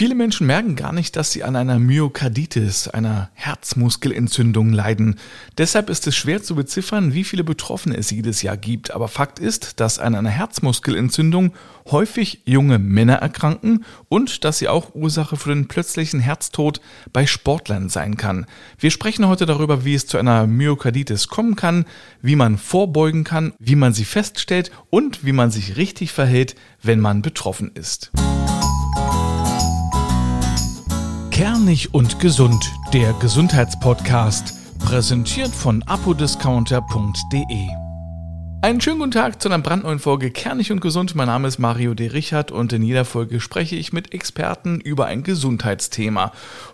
Viele Menschen merken gar nicht, dass sie an einer Myokarditis, einer Herzmuskelentzündung leiden. Deshalb ist es schwer zu beziffern, wie viele Betroffene es jedes Jahr gibt. Aber Fakt ist, dass an einer Herzmuskelentzündung häufig junge Männer erkranken und dass sie auch Ursache für den plötzlichen Herztod bei Sportlern sein kann. Wir sprechen heute darüber, wie es zu einer Myokarditis kommen kann, wie man vorbeugen kann, wie man sie feststellt und wie man sich richtig verhält, wenn man betroffen ist. Kernig und gesund, der Gesundheitspodcast, präsentiert von apodiscounter.de. Einen schönen guten Tag zu einer brandneuen Folge Kernig und Gesund. Mein Name ist Mario D. Richard und in jeder Folge spreche ich mit Experten über ein Gesundheitsthema.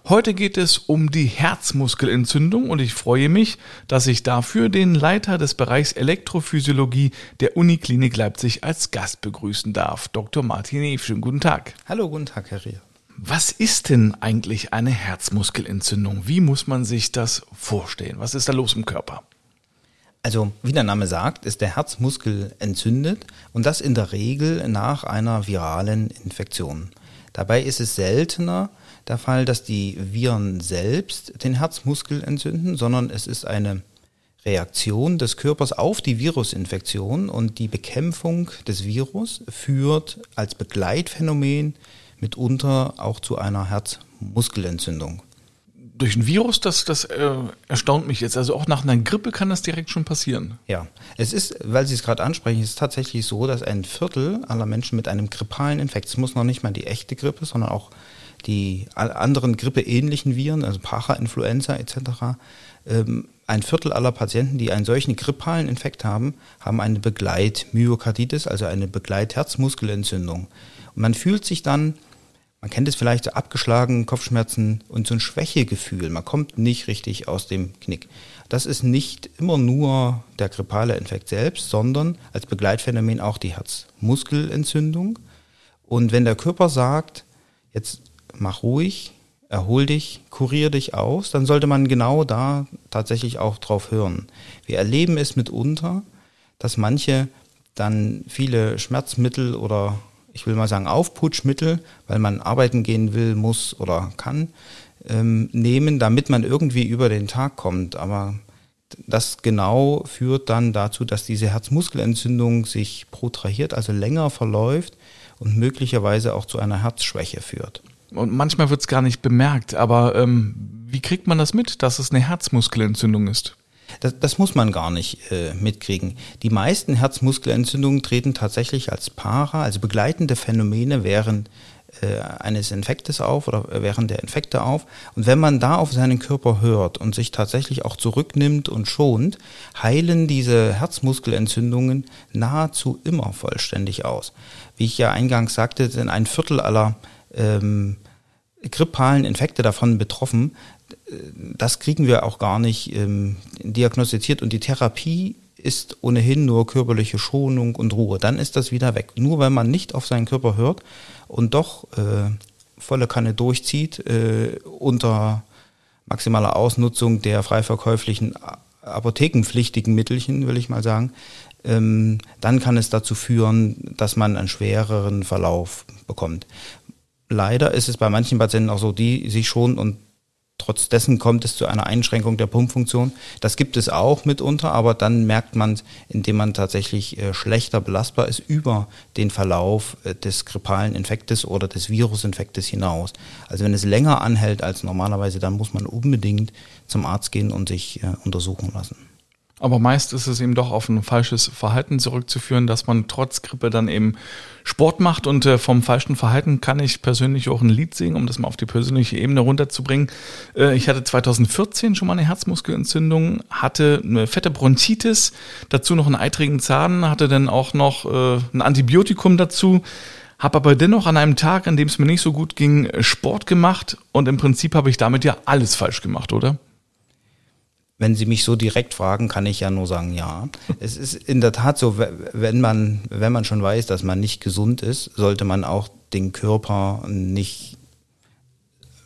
Heute geht es um die Herzmuskelentzündung und ich freue mich, dass ich dafür den Leiter des Bereichs Elektrophysiologie der Uniklinik Leipzig als Gast begrüßen darf, Dr. Martin Ev. Schönen guten Tag. Hallo, guten Tag, Herr Rier. Was ist denn eigentlich eine Herzmuskelentzündung? Wie muss man sich das vorstellen? Was ist da los im Körper? Also, wie der Name sagt, ist der Herzmuskel entzündet und das in der Regel nach einer viralen Infektion. Dabei ist es seltener der Fall, dass die Viren selbst den Herzmuskel entzünden, sondern es ist eine Reaktion des Körpers auf die Virusinfektion und die Bekämpfung des Virus führt als Begleitphänomen mitunter auch zu einer Herzmuskelentzündung. Durch ein Virus, das, das äh, erstaunt mich jetzt. Also auch nach einer Grippe kann das direkt schon passieren. Ja, es ist, weil Sie es gerade ansprechen, es ist tatsächlich so, dass ein Viertel aller Menschen mit einem grippalen Infekt, es muss noch nicht mal die echte Grippe, sondern auch die anderen grippeähnlichen Viren, also Parainfluenza etc., ähm, ein Viertel aller Patienten, die einen solchen grippalen Infekt haben, haben eine Begleitmyokarditis, also eine Begleitherzmuskelentzündung. Und man fühlt sich dann man kennt es vielleicht so abgeschlagen, Kopfschmerzen und so ein Schwächegefühl. Man kommt nicht richtig aus dem Knick. Das ist nicht immer nur der grippale Infekt selbst, sondern als Begleitphänomen auch die Herzmuskelentzündung. Und wenn der Körper sagt, jetzt mach ruhig, erhol dich, kurier dich aus, dann sollte man genau da tatsächlich auch drauf hören. Wir erleben es mitunter, dass manche dann viele Schmerzmittel oder ich will mal sagen, Aufputschmittel, weil man arbeiten gehen will, muss oder kann, ähm, nehmen, damit man irgendwie über den Tag kommt. Aber das genau führt dann dazu, dass diese Herzmuskelentzündung sich protrahiert, also länger verläuft und möglicherweise auch zu einer Herzschwäche führt. Und manchmal wird es gar nicht bemerkt, aber ähm, wie kriegt man das mit, dass es eine Herzmuskelentzündung ist? Das, das muss man gar nicht äh, mitkriegen. Die meisten Herzmuskelentzündungen treten tatsächlich als Para, also begleitende Phänomene während äh, eines Infektes auf oder während der Infekte auf. Und wenn man da auf seinen Körper hört und sich tatsächlich auch zurücknimmt und schont, heilen diese Herzmuskelentzündungen nahezu immer vollständig aus. Wie ich ja eingangs sagte, sind ein Viertel aller ähm, grippalen Infekte davon betroffen das kriegen wir auch gar nicht ähm, diagnostiziert und die Therapie ist ohnehin nur körperliche Schonung und Ruhe. Dann ist das wieder weg. Nur weil man nicht auf seinen Körper hört und doch äh, volle Kanne durchzieht äh, unter maximaler Ausnutzung der frei verkäuflichen apothekenpflichtigen Mittelchen, will ich mal sagen, ähm, dann kann es dazu führen, dass man einen schwereren Verlauf bekommt. Leider ist es bei manchen Patienten auch so, die sich schon und Trotz dessen kommt es zu einer Einschränkung der Pumpfunktion. Das gibt es auch mitunter, aber dann merkt man, indem man tatsächlich äh, schlechter belastbar ist über den Verlauf äh, des grippalen Infektes oder des Virusinfektes hinaus. Also wenn es länger anhält als normalerweise, dann muss man unbedingt zum Arzt gehen und sich äh, untersuchen lassen. Aber meist ist es eben doch auf ein falsches Verhalten zurückzuführen, dass man trotz Grippe dann eben Sport macht und äh, vom falschen Verhalten kann ich persönlich auch ein Lied singen, um das mal auf die persönliche Ebene runterzubringen. Äh, ich hatte 2014 schon mal eine Herzmuskelentzündung, hatte eine fette Bronchitis, dazu noch einen eitrigen Zahn, hatte dann auch noch äh, ein Antibiotikum dazu, habe aber dennoch an einem Tag, an dem es mir nicht so gut ging, Sport gemacht und im Prinzip habe ich damit ja alles falsch gemacht, oder? Wenn Sie mich so direkt fragen, kann ich ja nur sagen, ja. Es ist in der Tat so, wenn man, wenn man schon weiß, dass man nicht gesund ist, sollte man auch den Körper nicht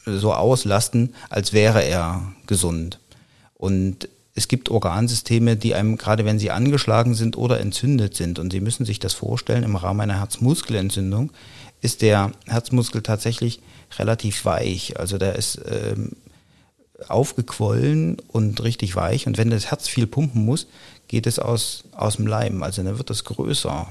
so auslasten, als wäre er gesund. Und es gibt Organsysteme, die einem, gerade wenn sie angeschlagen sind oder entzündet sind, und Sie müssen sich das vorstellen, im Rahmen einer Herzmuskelentzündung ist der Herzmuskel tatsächlich relativ weich. Also der ist ähm, aufgequollen und richtig weich. Und wenn das Herz viel pumpen muss, geht es aus, aus dem Leim. Also dann wird das größer.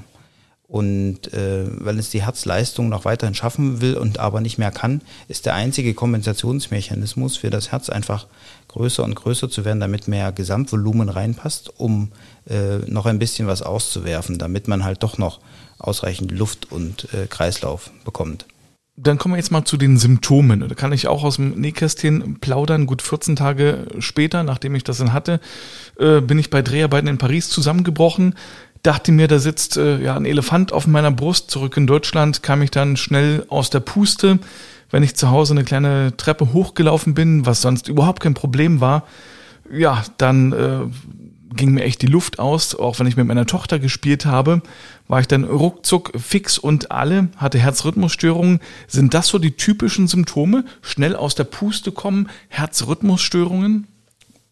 Und äh, weil es die Herzleistung noch weiterhin schaffen will und aber nicht mehr kann, ist der einzige Kompensationsmechanismus für das Herz einfach größer und größer zu werden, damit mehr Gesamtvolumen reinpasst, um äh, noch ein bisschen was auszuwerfen, damit man halt doch noch ausreichend Luft und äh, Kreislauf bekommt. Dann kommen wir jetzt mal zu den Symptomen. Da kann ich auch aus dem Nähkästchen plaudern. Gut 14 Tage später, nachdem ich das dann hatte, äh, bin ich bei Dreharbeiten in Paris zusammengebrochen. Dachte mir, da sitzt äh, ja ein Elefant auf meiner Brust. Zurück in Deutschland kam ich dann schnell aus der Puste. Wenn ich zu Hause eine kleine Treppe hochgelaufen bin, was sonst überhaupt kein Problem war, ja, dann äh, ging mir echt die Luft aus. Auch wenn ich mit meiner Tochter gespielt habe, war ich dann ruckzuck fix und alle, hatte Herzrhythmusstörungen. Sind das so die typischen Symptome? Schnell aus der Puste kommen, Herzrhythmusstörungen?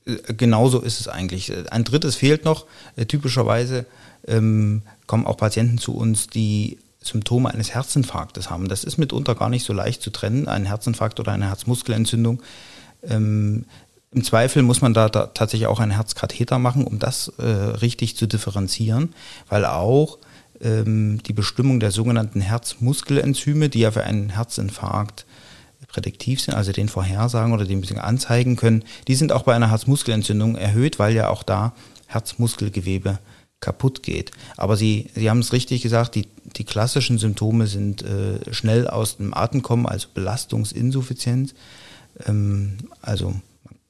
Äh, genauso ist es eigentlich. Ein drittes fehlt noch. Äh, typischerweise ähm, kommen auch Patienten zu uns, die Symptome eines Herzinfarktes haben. Das ist mitunter gar nicht so leicht zu trennen, ein Herzinfarkt oder eine Herzmuskelentzündung. Ähm, im Zweifel muss man da, da, tatsächlich auch einen Herzkatheter machen, um das äh, richtig zu differenzieren, weil auch ähm, die Bestimmung der sogenannten Herzmuskelenzyme, die ja für einen Herzinfarkt prädiktiv sind, also den vorhersagen oder den bisschen anzeigen können, die sind auch bei einer Herzmuskelentzündung erhöht, weil ja auch da Herzmuskelgewebe kaputt geht. Aber Sie, Sie haben es richtig gesagt, die, die klassischen Symptome sind äh, schnell aus dem Atem kommen, also Belastungsinsuffizienz, ähm, also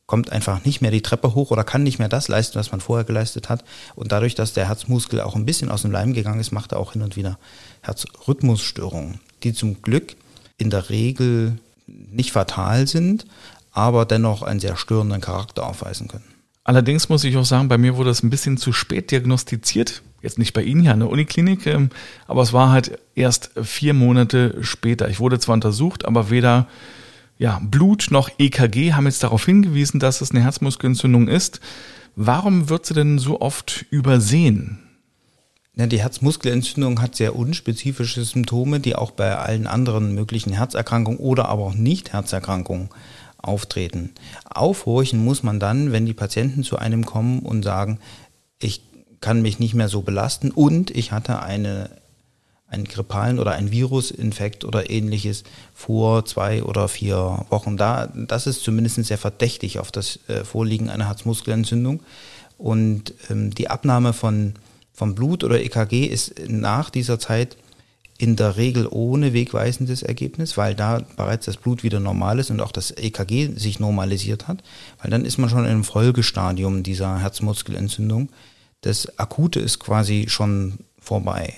kommt einfach nicht mehr die Treppe hoch oder kann nicht mehr das leisten, was man vorher geleistet hat. Und dadurch, dass der Herzmuskel auch ein bisschen aus dem Leim gegangen ist, macht er auch hin und wieder Herzrhythmusstörungen, die zum Glück in der Regel nicht fatal sind, aber dennoch einen sehr störenden Charakter aufweisen können. Allerdings muss ich auch sagen, bei mir wurde es ein bisschen zu spät diagnostiziert. Jetzt nicht bei Ihnen hier an der Uniklinik, ähm, aber es war halt erst vier Monate später. Ich wurde zwar untersucht, aber weder ja, Blut noch EKG haben jetzt darauf hingewiesen, dass es eine Herzmuskelentzündung ist. Warum wird sie denn so oft übersehen? Ja, die Herzmuskelentzündung hat sehr unspezifische Symptome, die auch bei allen anderen möglichen Herzerkrankungen oder aber auch Nicht-Herzerkrankungen auftreten. Aufhorchen muss man dann, wenn die Patienten zu einem kommen und sagen, ich kann mich nicht mehr so belasten und ich hatte eine einen grippalen oder einen Virusinfekt oder ähnliches vor zwei oder vier Wochen. Da, das ist zumindest sehr verdächtig auf das äh, Vorliegen einer Herzmuskelentzündung. Und ähm, die Abnahme von, von Blut oder EKG ist nach dieser Zeit in der Regel ohne wegweisendes Ergebnis, weil da bereits das Blut wieder normal ist und auch das EKG sich normalisiert hat, weil dann ist man schon im Folgestadium dieser Herzmuskelentzündung. Das Akute ist quasi schon vorbei.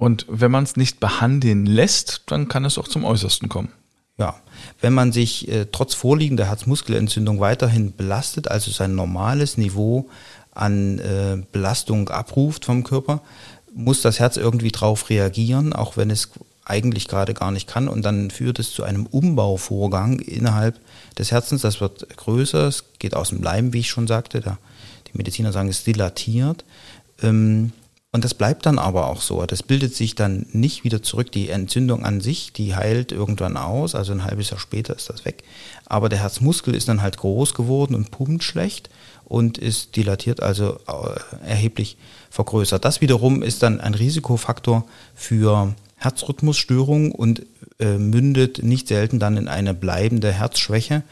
Und wenn man es nicht behandeln lässt, dann kann es auch zum Äußersten kommen. Ja, wenn man sich äh, trotz vorliegender Herzmuskelentzündung weiterhin belastet, also sein normales Niveau an äh, Belastung abruft vom Körper, muss das Herz irgendwie drauf reagieren, auch wenn es eigentlich gerade gar nicht kann. Und dann führt es zu einem Umbauvorgang innerhalb des Herzens. Das wird größer, es geht aus dem Leim, wie ich schon sagte. Da, die Mediziner sagen, es dilatiert. Ähm, und das bleibt dann aber auch so. Das bildet sich dann nicht wieder zurück. Die Entzündung an sich, die heilt irgendwann aus. Also ein halbes Jahr später ist das weg. Aber der Herzmuskel ist dann halt groß geworden und pumpt schlecht und ist dilatiert, also äh, erheblich vergrößert. Das wiederum ist dann ein Risikofaktor für Herzrhythmusstörungen und äh, mündet nicht selten dann in eine bleibende Herzschwäche,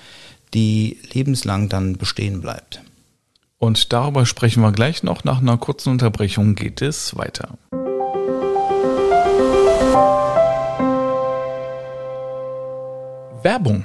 die lebenslang dann bestehen bleibt. Und darüber sprechen wir gleich noch. Nach einer kurzen Unterbrechung geht es weiter. Werbung.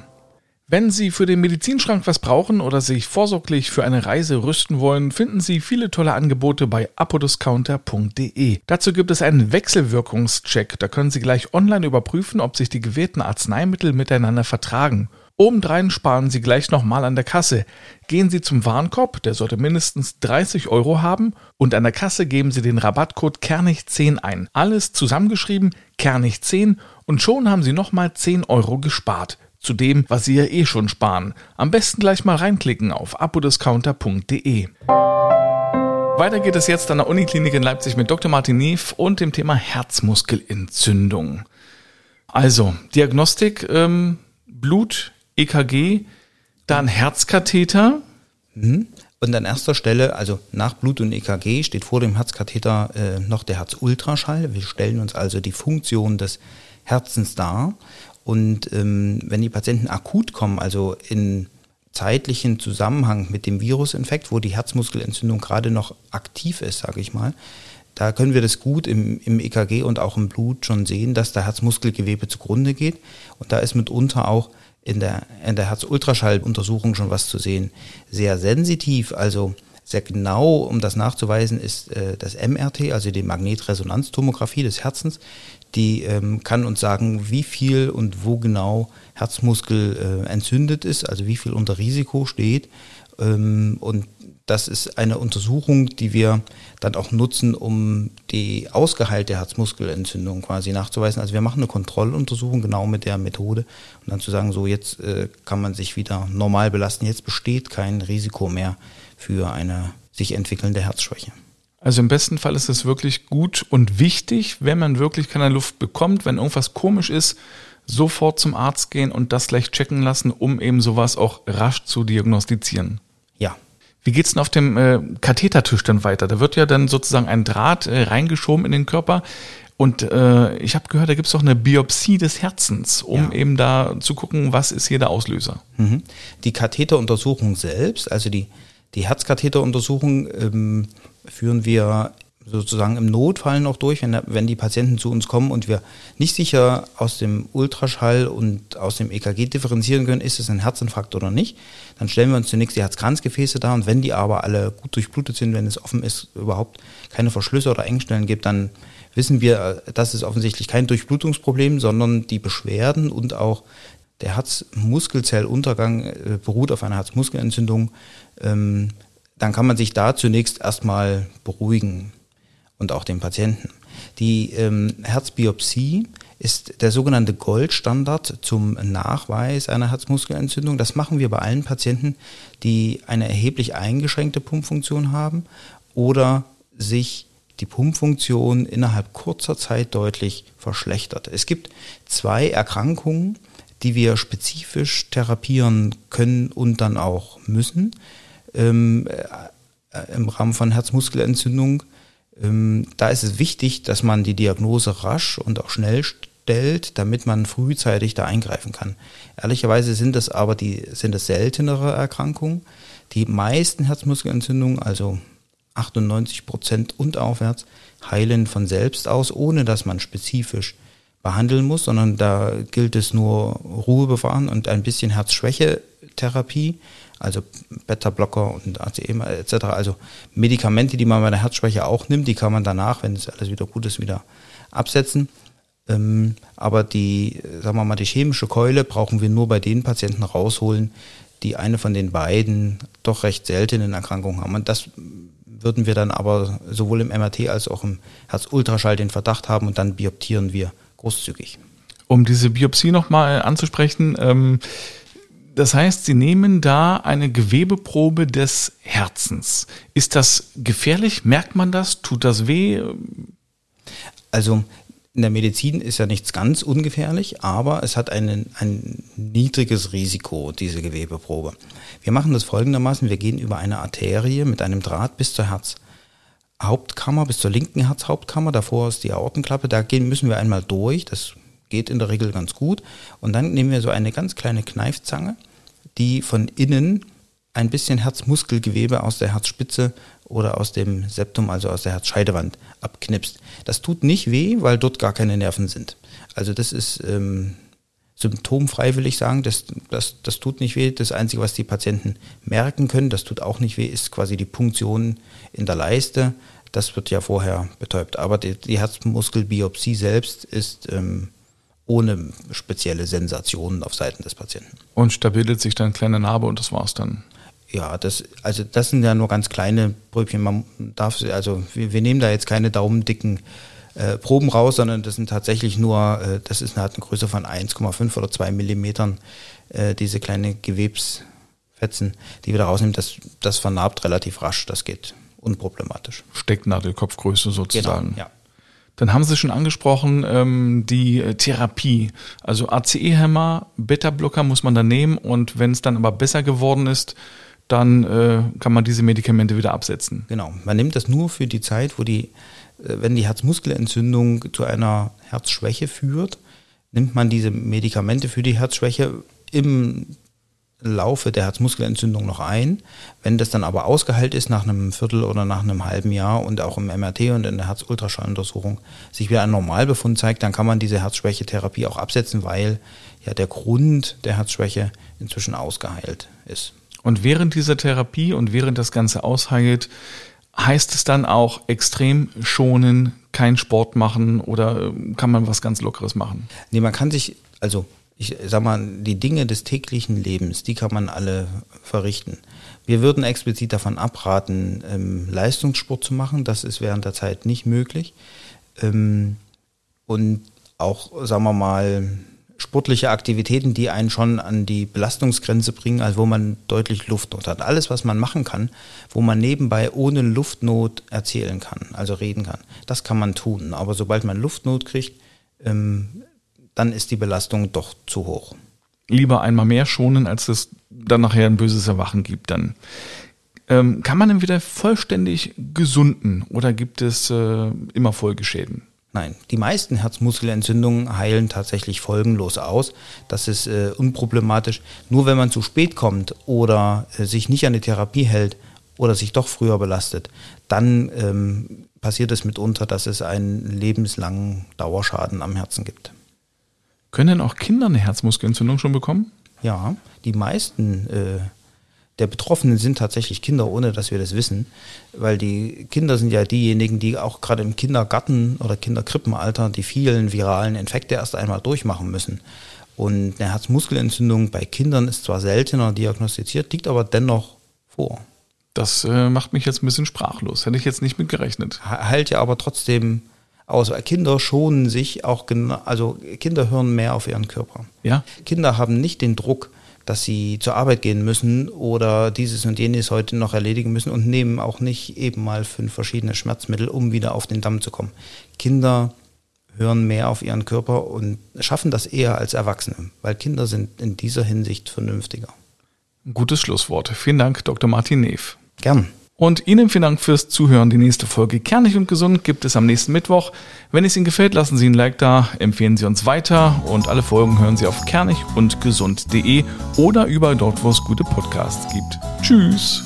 Wenn Sie für den Medizinschrank was brauchen oder sich vorsorglich für eine Reise rüsten wollen, finden Sie viele tolle Angebote bei apodiscounter.de. Dazu gibt es einen Wechselwirkungscheck. Da können Sie gleich online überprüfen, ob sich die gewählten Arzneimittel miteinander vertragen. Obendrein sparen Sie gleich nochmal an der Kasse. Gehen Sie zum Warenkorb, der sollte mindestens 30 Euro haben und an der Kasse geben Sie den Rabattcode Kernig10 ein. Alles zusammengeschrieben, Kernig10 und schon haben Sie nochmal 10 Euro gespart. Zu dem, was Sie ja eh schon sparen. Am besten gleich mal reinklicken auf apodiscounter.de. Weiter geht es jetzt an der Uniklinik in Leipzig mit Dr. Martin Neef und dem Thema Herzmuskelentzündung. Also, Diagnostik, ähm, Blut, EKG, dann Herzkatheter. Mhm. Und an erster Stelle, also nach Blut und EKG, steht vor dem Herzkatheter äh, noch der Herzultraschall. Wir stellen uns also die Funktion des Herzens dar. Und ähm, wenn die Patienten akut kommen, also in zeitlichen Zusammenhang mit dem Virusinfekt, wo die Herzmuskelentzündung gerade noch aktiv ist, sage ich mal, da können wir das gut im, im EKG und auch im Blut schon sehen, dass da Herzmuskelgewebe zugrunde geht. Und da ist mitunter auch in der, in der Herzultraschalluntersuchung schon was zu sehen. Sehr sensitiv, also sehr genau, um das nachzuweisen, ist äh, das MRT, also die Magnetresonanztomographie des Herzens. Die ähm, kann uns sagen, wie viel und wo genau Herzmuskel äh, entzündet ist, also wie viel unter Risiko steht. Ähm, und das ist eine Untersuchung, die wir dann auch nutzen, um die ausgeheilte Herzmuskelentzündung quasi nachzuweisen. Also wir machen eine Kontrolluntersuchung genau mit der Methode und dann zu sagen, so jetzt äh, kann man sich wieder normal belasten, jetzt besteht kein Risiko mehr für eine sich entwickelnde Herzschwäche. Also im besten Fall ist es wirklich gut und wichtig, wenn man wirklich keine Luft bekommt, wenn irgendwas komisch ist, sofort zum Arzt gehen und das gleich checken lassen, um eben sowas auch rasch zu diagnostizieren. Ja, wie geht's denn auf dem äh, Kathetertisch dann weiter? Da wird ja dann sozusagen ein Draht äh, reingeschoben in den Körper. Und äh, ich habe gehört, da gibt's auch eine Biopsie des Herzens, um ja. eben da zu gucken, was ist hier der Auslöser. Mhm. Die Katheteruntersuchung selbst, also die, die Herzkatheteruntersuchung, ähm, führen wir sozusagen im Notfall noch durch, wenn, wenn die Patienten zu uns kommen und wir nicht sicher aus dem Ultraschall und aus dem EKG differenzieren können, ist es ein Herzinfarkt oder nicht. Dann stellen wir uns zunächst die Herzkranzgefäße dar und wenn die aber alle gut durchblutet sind, wenn es offen ist, überhaupt keine Verschlüsse oder Engstellen gibt, dann wissen wir, das ist offensichtlich kein Durchblutungsproblem, sondern die Beschwerden und auch der Herzmuskelzelluntergang äh, beruht auf einer Herzmuskelentzündung. Ähm, dann kann man sich da zunächst erstmal beruhigen und auch den Patienten. Die ähm, Herzbiopsie ist der sogenannte Goldstandard zum Nachweis einer Herzmuskelentzündung. Das machen wir bei allen Patienten, die eine erheblich eingeschränkte Pumpfunktion haben oder sich die Pumpfunktion innerhalb kurzer Zeit deutlich verschlechtert. Es gibt zwei Erkrankungen, die wir spezifisch therapieren können und dann auch müssen ähm, äh, im Rahmen von Herzmuskelentzündung. Ähm, da ist es wichtig, dass man die Diagnose rasch und auch schnell stellt, damit man frühzeitig da eingreifen kann. Ehrlicherweise sind es aber die, sind es seltenere Erkrankungen. Die meisten Herzmuskelentzündungen, also 98 Prozent und aufwärts, heilen von selbst aus, ohne dass man spezifisch behandeln muss, sondern da gilt es nur Ruhe bewahren und ein bisschen Herzschwäche-Therapie also Beta-Blocker und ACE etc. Also Medikamente, die man bei der Herzschwäche auch nimmt, die kann man danach, wenn es alles wieder gut ist, wieder absetzen. Ähm, aber die, sagen wir mal, die chemische Keule brauchen wir nur bei den Patienten rausholen, die eine von den beiden doch recht seltenen Erkrankungen haben. Und das würden wir dann aber sowohl im MRT als auch im Herzultraschall den Verdacht haben und dann bioptieren wir großzügig. Um diese Biopsie nochmal anzusprechen, ähm, das heißt, Sie nehmen da eine Gewebeprobe des Herzens. Ist das gefährlich? Merkt man das? Tut das weh? Also in der Medizin ist ja nichts ganz ungefährlich, aber es hat einen, ein niedriges Risiko, diese Gewebeprobe. Wir machen das folgendermaßen, wir gehen über eine Arterie mit einem Draht bis zur Herzhauptkammer, bis zur linken Herzhauptkammer, davor ist die Aortenklappe, da gehen, müssen wir einmal durch, das geht in der Regel ganz gut. Und dann nehmen wir so eine ganz kleine Kneifzange, die von innen ein bisschen Herzmuskelgewebe aus der Herzspitze oder aus dem Septum, also aus der Herzscheidewand, abknipst. Das tut nicht weh, weil dort gar keine Nerven sind. Also das ist ähm, symptomfrei, will ich sagen. Das, das, das tut nicht weh. Das Einzige, was die Patienten merken können, das tut auch nicht weh, ist quasi die Punktion in der Leiste. Das wird ja vorher betäubt. Aber die, die Herzmuskelbiopsie selbst ist ähm, ohne spezielle Sensationen auf Seiten des Patienten. Und da bildet sich dann eine kleine Narbe und das war's dann. Ja, das, also das sind ja nur ganz kleine Bröbchen. Man darf, also wir, wir nehmen da jetzt keine daumendicken äh, Proben raus, sondern das sind tatsächlich nur, äh, das ist eine, hat eine Größe von 1,5 oder 2 Millimetern, äh, diese kleine Gewebsfetzen, die wir da rausnehmen. Das, das vernarbt relativ rasch, das geht unproblematisch. Stecknadelkopfgröße sozusagen. Genau, ja. Dann haben Sie schon angesprochen, ähm, die äh, Therapie. Also ACE-Hämmer, Beta-Blocker muss man da nehmen und wenn es dann aber besser geworden ist, dann äh, kann man diese Medikamente wieder absetzen. Genau, man nimmt das nur für die Zeit, wo die, äh, wenn die Herzmuskelentzündung zu einer Herzschwäche führt, nimmt man diese Medikamente für die Herzschwäche im Laufe der Herzmuskelentzündung noch ein. Wenn das dann aber ausgeheilt ist nach einem Viertel oder nach einem halben Jahr und auch im MRT und in der Herzultraschalluntersuchung sich wieder ein Normalbefund zeigt, dann kann man diese Herzschwächetherapie auch absetzen, weil ja der Grund der Herzschwäche inzwischen ausgeheilt ist. Und während dieser Therapie und während das Ganze ausheilt, heißt es dann auch extrem schonen, keinen Sport machen oder äh, kann man was ganz Lockeres machen? Nee, man kann sich, also ich sag mal, die Dinge des täglichen Lebens, die kann man alle verrichten. Wir würden explizit davon abraten, ähm, Leistungssport zu machen. Das ist während der Zeit nicht möglich. Ähm, und auch, sagen wir mal, sportliche Aktivitäten, die einen schon an die Belastungsgrenze bringen, also wo man deutlich Luftnot hat. Alles, was man machen kann, wo man nebenbei ohne Luftnot erzählen kann, also reden kann, das kann man tun. Aber sobald man Luftnot kriegt, ähm, dann ist die Belastung doch zu hoch. Lieber einmal mehr schonen, als es dann nachher ein böses Erwachen gibt dann. Ähm, kann man denn wieder vollständig gesunden oder gibt es äh, immer Folgeschäden? Nein, die meisten Herzmuskelentzündungen heilen tatsächlich folgenlos aus. Das ist äh, unproblematisch. Nur wenn man zu spät kommt oder äh, sich nicht an die Therapie hält oder sich doch früher belastet, dann ähm, passiert es mitunter, dass es einen lebenslangen Dauerschaden am Herzen gibt. Können denn auch Kinder eine Herzmuskelentzündung schon bekommen? Ja, die meisten äh, der Betroffenen sind tatsächlich Kinder, ohne dass wir das wissen, weil die Kinder sind ja diejenigen, die auch gerade im Kindergarten oder Kinderkrippenalter die vielen viralen Infekte erst einmal durchmachen müssen. Und eine Herzmuskelentzündung bei Kindern ist zwar seltener diagnostiziert, liegt aber dennoch vor. Das äh, macht mich jetzt ein bisschen sprachlos. Hätte ich jetzt nicht mit gerechnet. Heilt ja aber trotzdem aus. Kinder schonen sich auch genau, also Kinder hören mehr auf ihren Körper. Ja. Kinder haben nicht den Druck, dass sie zur Arbeit gehen müssen oder dieses und jenes heute noch erledigen müssen und nehmen auch nicht eben mal fünf verschiedene Schmerzmittel, um wieder auf den Damm zu kommen. Kinder hören mehr auf ihren Körper und schaffen das eher als Erwachsene, weil Kinder sind in dieser Hinsicht vernünftiger. Gutes Schlusswort. Vielen Dank, Dr. Martin Neef. Gern. Und Ihnen vielen Dank fürs Zuhören. Die nächste Folge Kernig und Gesund gibt es am nächsten Mittwoch. Wenn es Ihnen gefällt, lassen Sie ein Like da, empfehlen Sie uns weiter und alle Folgen hören Sie auf kernig und gesund.de oder überall dort, wo es gute Podcasts gibt. Tschüss!